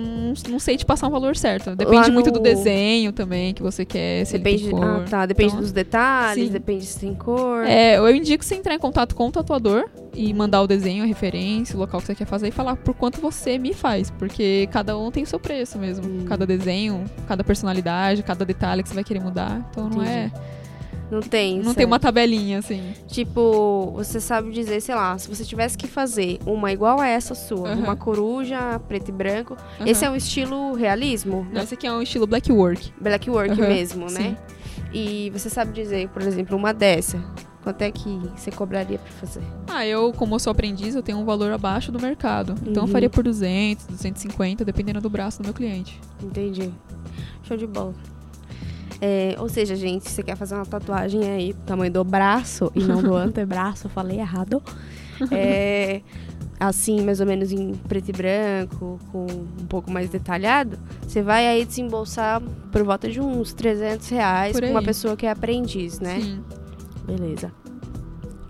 não, sei te passar um valor certo. Depende Lá muito do no- desenho também que você quer, se Depende, ele tem cor. ah, tá. Depende Então, dos detalhes, sim. depende se tem cor. É, eu indico você entrar em contato com o tatuador e mandar o desenho, a referência, o local que você quer fazer e falar por quanto você me faz. Porque cada um tem o seu preço mesmo. Hum. Cada desenho, cada personalidade, cada detalhe que você vai querer mudar. Então não é. Não tem. Não certo. tem uma tabelinha, assim. Tipo, você sabe dizer, sei lá, se você tivesse que fazer uma igual a essa sua, uma coruja, preto e branco, esse é um estilo realismo, Não, esse aqui é um estilo black work. black work mesmo, né? sim. E você sabe dizer, por exemplo, uma dessa, quanto é que você cobraria pra fazer? Ah, eu, como eu sou aprendiz, eu tenho um valor abaixo do mercado. Então Uhum. eu faria por 200, 250, dependendo do braço do meu cliente. Entendi. Show de bola. É, ou seja, gente, se você quer fazer uma tatuagem aí do tamanho do braço e não do [LAUGHS] antebraço, falei errado. É, assim, mais ou menos em preto e branco, com um pouco mais detalhado, você vai aí desembolsar por volta de uns 300 reais pra uma pessoa que é aprendiz, né? Sim. Beleza.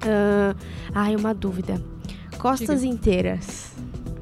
Ah, ai, uma dúvida. Costas inteiras.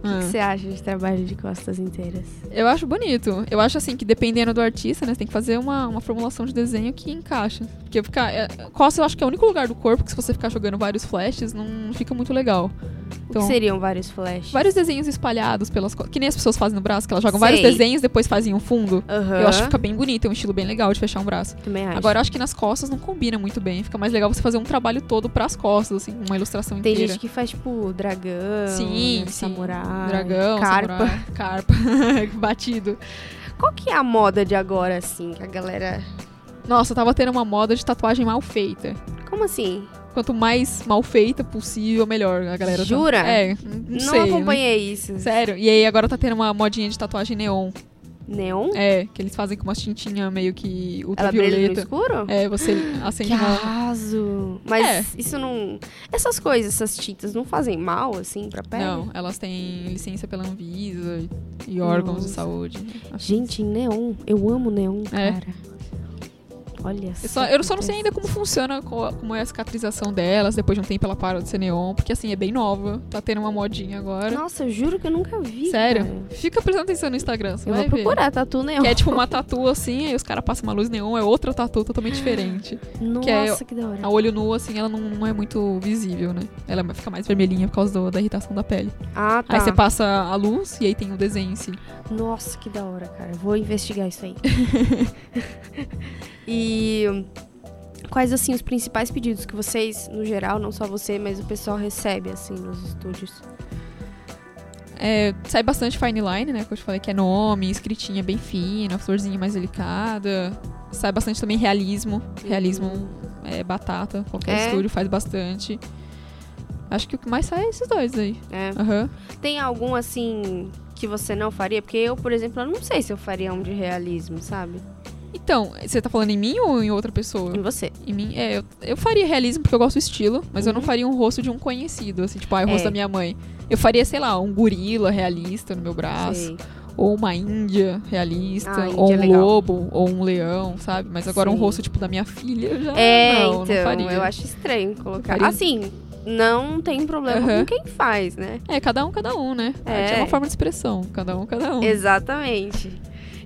O Ah. que você acha de trabalho de costas inteiras? Eu acho bonito. Eu acho assim que dependendo do artista, né, você tem que fazer uma, uma formulação de desenho que encaixa. Porque ficar. É, costas eu acho que é o único lugar do corpo que se você ficar jogando vários flashes, não fica muito legal. O Então, que seriam vários flashes? vários desenhos espalhados pelas costas. Que nem as pessoas fazem no braço, que elas jogam vários Sei. desenhos depois fazem um fundo. Aham. Eu acho que fica bem bonito, é um estilo bem legal de fechar um braço. Também acho. Agora, eu acho que nas costas não combina muito bem. Fica mais legal você fazer um trabalho todo pras costas, assim, uma ilustração Tem inteira. gente que faz, tipo, dragão, Sim, né, sim. samurai, Dragão, carpa. samurai, carpa, [LAUGHS] batido. Qual que é a moda de agora, assim, que a galera Nossa, tava tendo uma moda de tatuagem mal feita. Como assim? Quanto mais mal feita possível, melhor a galera. tá- Jura? É, não, Não, sei. acompanhei isso. Sério. E aí agora tá tendo uma modinha de tatuagem neon. Neon? É, que eles fazem com uma tintinha meio que Ela brilha no ultravioleta. escuro? É, você acende uma. arraso. Mas É. isso não. Essas coisas, essas tintas, não fazem mal, assim, pra pele? Não, elas têm licença pela Anvisa e- órgãos de Nossa. saúde. Acho Gente, em neon. Eu amo neon, É. cara. Olha Eu só, eu só não sei ainda como funciona, co- como é a cicatrização delas. Depois de um tempo ela para de ser neon, porque assim, é bem nova. Tá tendo uma modinha agora. Nossa, eu juro que eu nunca vi. Sério? cara. Fica prestando atenção no Instagram. Eu vai vou ver. procurar tatu neon. Que é tipo uma tatu assim, aí os caras passam uma luz neon, é outra tatu totalmente diferente. Nossa, é- que da hora. A olho nu, assim, ela não, não é muito visível, né? Ela fica mais vermelhinha por causa do- da irritação da pele. Ah, tá. Aí você passa a luz e aí tem o desenho em si. Nossa, que da hora, cara. Vou investigar isso aí. [LAUGHS] e quais, assim, os principais pedidos que vocês, no geral, não só você, mas o pessoal recebe, assim, nos estúdios? É, sai bastante fine line, né? Que eu te falei que é nome, escritinha bem fina, florzinha mais delicada. Sai bastante também realismo. Realismo é batata. Qualquer É? estúdio faz bastante. Acho que o que mais sai é esses dois aí. É. Aham. Tem algum, assim, que você não faria? Porque eu, por exemplo, eu não sei se eu faria um de realismo, sabe? Então, você tá falando em mim ou em outra pessoa? Em você. Em mim, é, eu, eu faria realismo porque eu gosto do estilo, mas eu não Uhum. faria um rosto de um conhecido, assim, tipo, ah, é o rosto É. da minha mãe. Eu faria, sei lá, um gorila realista no meu braço, Sei. ou uma índia realista, Ah, índia ou é um legal. lobo, ou um leão, sabe? Mas agora um Sim. rosto, tipo, da minha filha, já É, não, não então, faria. eu acho estranho colocar. Assim, não tem problema Aham. com quem faz, né? É, cada um, cada um, né? É. Arte é uma forma de expressão, cada um, cada um. Exatamente.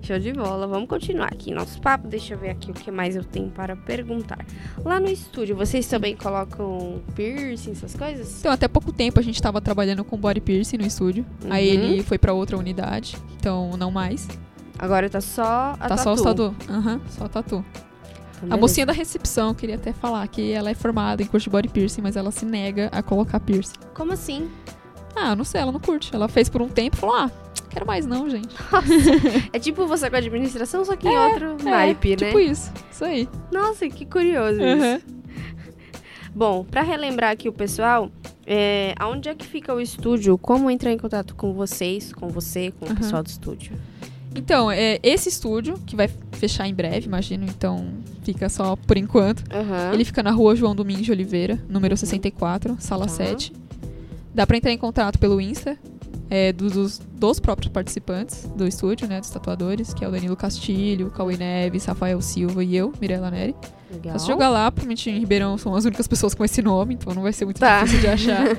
Show de bola. Vamos continuar aqui nosso papo. Deixa eu ver aqui o que mais eu tenho para perguntar. Lá no estúdio, vocês também colocam piercing, essas coisas? Então, até pouco tempo a gente tava trabalhando com body piercing no estúdio. Aí Uhum. ele foi pra outra unidade, então não mais. Agora tá só a tá só o tatu. tatu. Aham, só o tatu. Então, A mocinha da recepção, queria até falar que ela é formada em curso de body piercing, mas ela se nega a colocar piercing. Como assim? Ah, não sei, ela não curte. Ela fez por um tempo e falou: ah, quero mais não, gente. [LAUGHS] É tipo você com a administração, só que em outro naipe, né? Tipo isso. Isso aí. Nossa, que curioso Aham. isso. Bom, pra relembrar aqui o pessoal, é, aonde é que fica o estúdio? Como entrar em contato com vocês, com você, com o pessoal do estúdio? Então, é esse estúdio, que vai fechar em breve, imagino, então fica só por enquanto. Aham. Ele fica na rua João Domingos de Oliveira, número 64, sala Tá. 7. Dá pra entrar em contato pelo Insta é, do- dos, dos próprios participantes do estúdio, né? Dos tatuadores, que é o Danilo Castilho, Cauê Neves, Rafael Silva e eu, Mirella Neri. Legal. Só se jogar lá, provavelmente em Ribeirão são as únicas pessoas com esse nome, então não vai ser muito Tá. difícil de achar. [LAUGHS]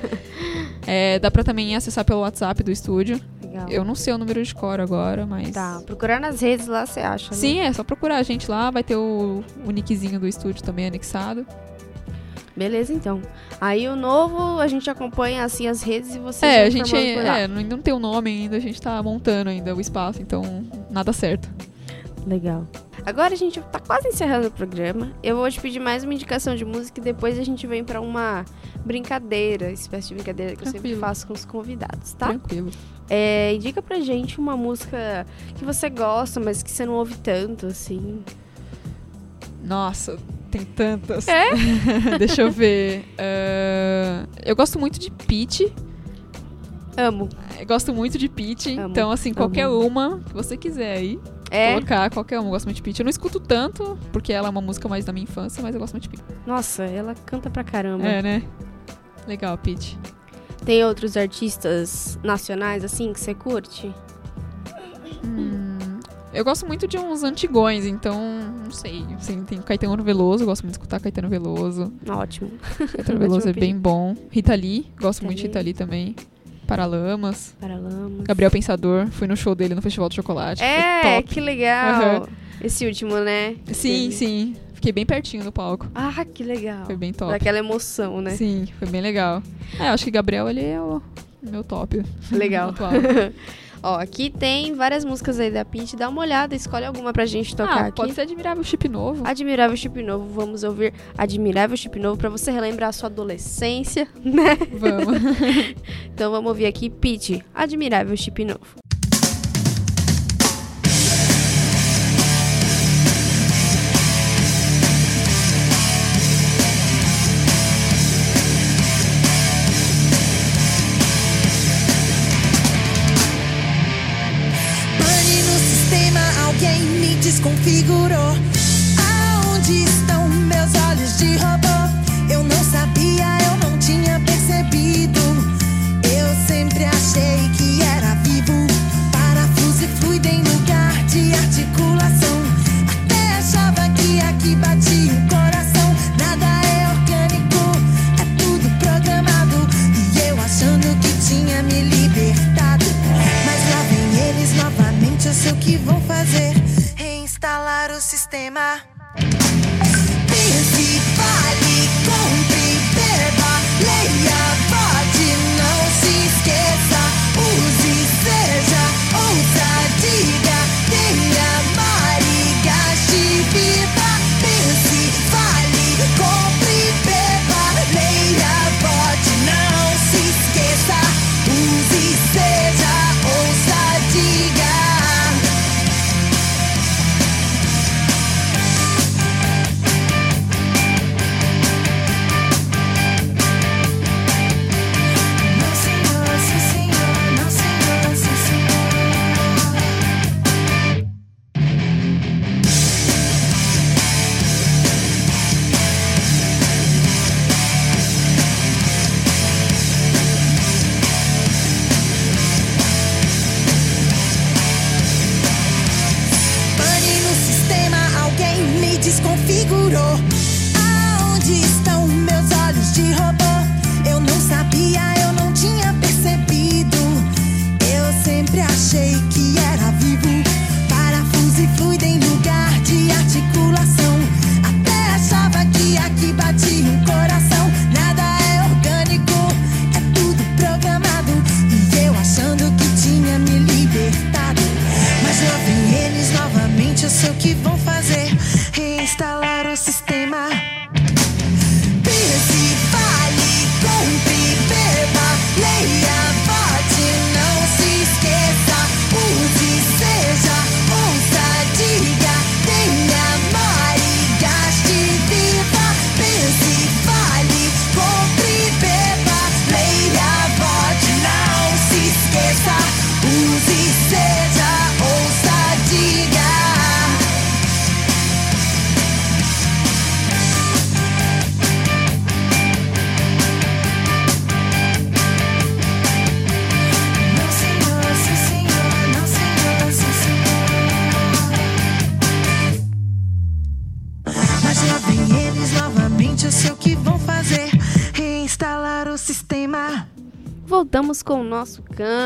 É, dá pra também acessar pelo WhatsApp do estúdio. Legal. Eu não sei o número de cor agora, mas. Tá, procurar nas redes lá você acha, né? Sim, é só procurar a gente lá, vai ter o, o nickzinho do estúdio também anexado. Beleza, então. Aí o novo, a gente acompanha assim as redes e você É, a gente é, não- tem o nome ainda, a gente tá montando ainda o espaço, então nada certo. Legal. Agora a gente tá quase encerrando o programa. Eu vou te pedir mais uma indicação de música e depois a gente vem pra uma brincadeira, espécie de brincadeira que eu sempre Tranquilo. faço com os convidados, tá? Tranquilo. É, indica pra gente uma música que você gosta, mas que você não ouve tanto, assim. Nossa, tem tantas. É? [LAUGHS] Deixa eu ver. Ah, eu gosto muito de Peach. Amo. Eu gosto muito de Peach. Amo, Então, assim, qualquer amo. uma que você quiser aí. É? Colocar qualquer uma. Eu gosto muito de Peach. Eu não escuto tanto, porque ela é uma música mais da minha infância, mas eu gosto muito de Peach. Nossa, ela canta pra caramba. É, né? Legal, Peach. Tem outros artistas nacionais, assim, que você curte? Hum, eu gosto muito de uns antigões, então, não sei. Assim, tem Caetano Veloso, gosto muito de escutar Caetano Veloso. Ótimo. Caetano [LAUGHS] Veloso é bem bom. Rita Lee, gosto Rita muito de. Rita Lee também. Paralamas. Paralamas. Gabriel Pensador, fui no show dele no Festival do Chocolate. É, que legal. Aham. Esse último, né? Sim, sim. Fiquei bem pertinho do palco. Ah, que legal. Foi bem top. Daquela emoção, né? Sim, foi bem legal. É, acho que Gabriel, ele é o meu top. Legal. [LAUGHS] [LAUGHS] Ó, aqui tem várias músicas aí da Pitty. Dá uma olhada, escolhe alguma pra gente tocar ah, aqui. pode ser Admirável Chip Novo. Admirável Chip Novo, vamos ouvir Admirável Chip Novo pra você relembrar a sua adolescência, [LAUGHS] né? Vamos. [LAUGHS] Então vamos ouvir aqui Pitty, Admirável Chip Novo. Desconfigurou. Aonde estão meus olhos de robô? Eu não sabia, eu não tinha percebido. Eu sempre achei que era vivo. Parafuso e fluido em lugar de articulação. Até achava que aqui batia um coração. Nada é orgânico, é tudo programado. E eu achando que tinha me libertado. Mas lá vem eles novamente, eu sei o que vão. temas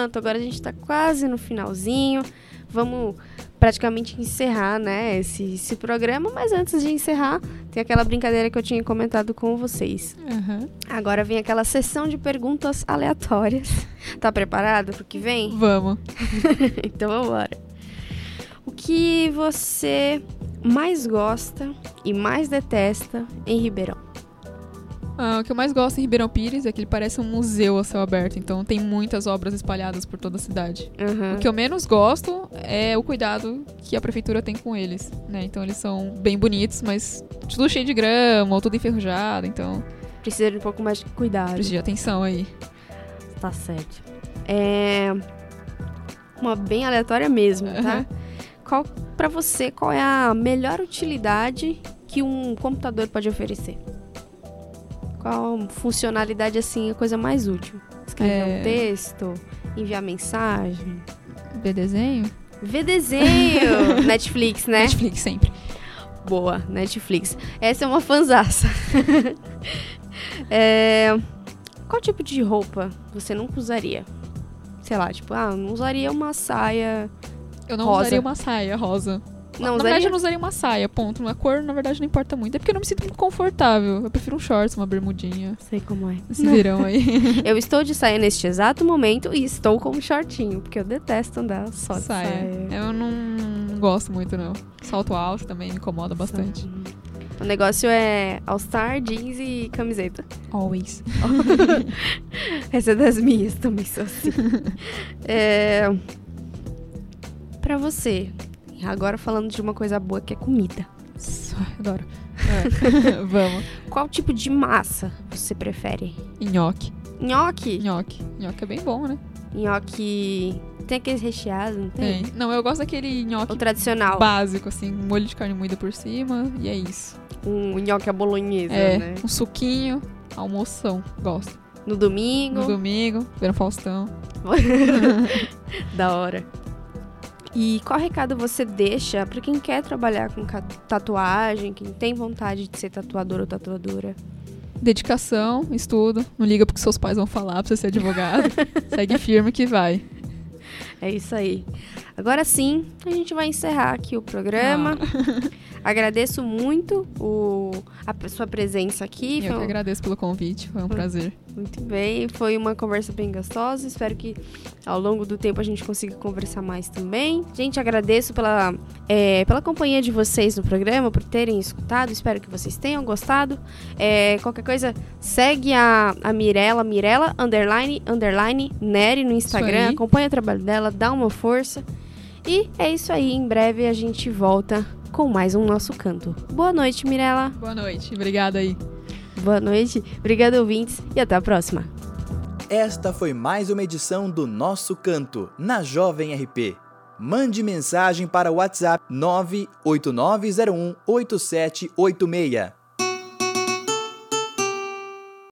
canto. Agora a gente tá quase no finalzinho. Vamos praticamente encerrar, né, esse, esse programa. Mas antes de encerrar, tem aquela brincadeira que eu tinha comentado com vocês. Aham. Agora vem aquela sessão de perguntas aleatórias. [LAUGHS] Tá preparado pro que vem? Vamos. [LAUGHS] então vambora. O que você mais gosta e mais detesta em Ribeirão? Ah, o que eu mais gosto em Ribeirão Pires é que ele parece um museu a céu aberto, então tem muitas obras espalhadas por toda a cidade. Aham. O que eu menos gosto é o cuidado que a prefeitura tem com eles, né? Então eles são bem bonitos, mas tudo cheio de grama, ou tudo enferrujado, então Precisa de um pouco mais de cuidado. precisa de atenção aí. Tá certo. É. Uma bem aleatória mesmo, tá? Aham. Qual, pra você, qual é a melhor utilidade que um computador pode oferecer? Qual funcionalidade, assim, a coisa mais útil? Escrever É. um texto, enviar mensagem, Ver desenho? ver desenho, [LAUGHS] Netflix, né? Netflix sempre. Boa, Netflix. Essa é uma fanzaça. [LAUGHS] É, Qual tipo de roupa você nunca usaria? Sei lá, tipo, ah, não usaria uma saia. Eu não Rosa. usaria uma saia rosa. Não na usaria? verdade, eu não usaria uma saia, ponto. A cor, na verdade, não importa muito. É porque eu não me sinto muito confortável. Eu prefiro um shorts, uma bermudinha. Sei como é. Esse verão aí. [LAUGHS] Eu estou de saia neste exato momento e estou com um shortinho, porque eu detesto andar só de saia. saia. Eu não, não gosto muito, não. Salto alto também me incomoda bastante. O negócio é All-Star, jeans e camiseta. Always. [LAUGHS] Essa é das minhas, também sou assim. [LAUGHS] é... Pra você, agora falando de uma coisa boa que é comida. Ai, Adoro. É. [LAUGHS] Vamos. Qual tipo de massa você prefere? Nhoque. Nhoque? Nhoque. Nhoque é bem bom, né? Nhoque. Tem aqueles recheados, não tem? Tem. Não, eu gosto daquele O nhoque tradicional. básico, assim, um molho de carne moída por cima, e é isso. Um nhoque à bolonhesa, É, né? um suquinho, almoção, gosto. No domingo. No domingo, vendo Faustão. [LAUGHS] Da hora. E qual recado você deixa pra quem quer trabalhar com tatuagem, quem tem vontade de ser tatuador ou tatuadora? Dedicação, estudo, não liga porque seus pais vão falar pra você ser advogado. [LAUGHS] Segue firme que vai. É isso aí. Agora sim, a gente vai encerrar aqui o programa. [LAUGHS] Agradeço muito o, a sua presença aqui. Eu Foi que agradeço pelo convite, foi um prazer. Muito bem, foi uma conversa bem gostosa. Espero que ao longo do tempo a gente consiga conversar mais também. Gente, agradeço pela, é, pela companhia de vocês no programa, por terem escutado. Espero que vocês tenham gostado. É, qualquer coisa, segue a, a Mirella, Mirella, underline, underline, Nery no Instagram. Acompanha o trabalho dela, dá uma força. E é isso aí, em breve a gente volta com mais um Nosso Canto. Boa noite, Mirella. Boa noite, obrigada aí. Boa noite, obrigada ouvintes e até a próxima. Esta foi mais uma edição do Nosso Canto, na Jovem RP. Mande mensagem para o WhatsApp 989018786.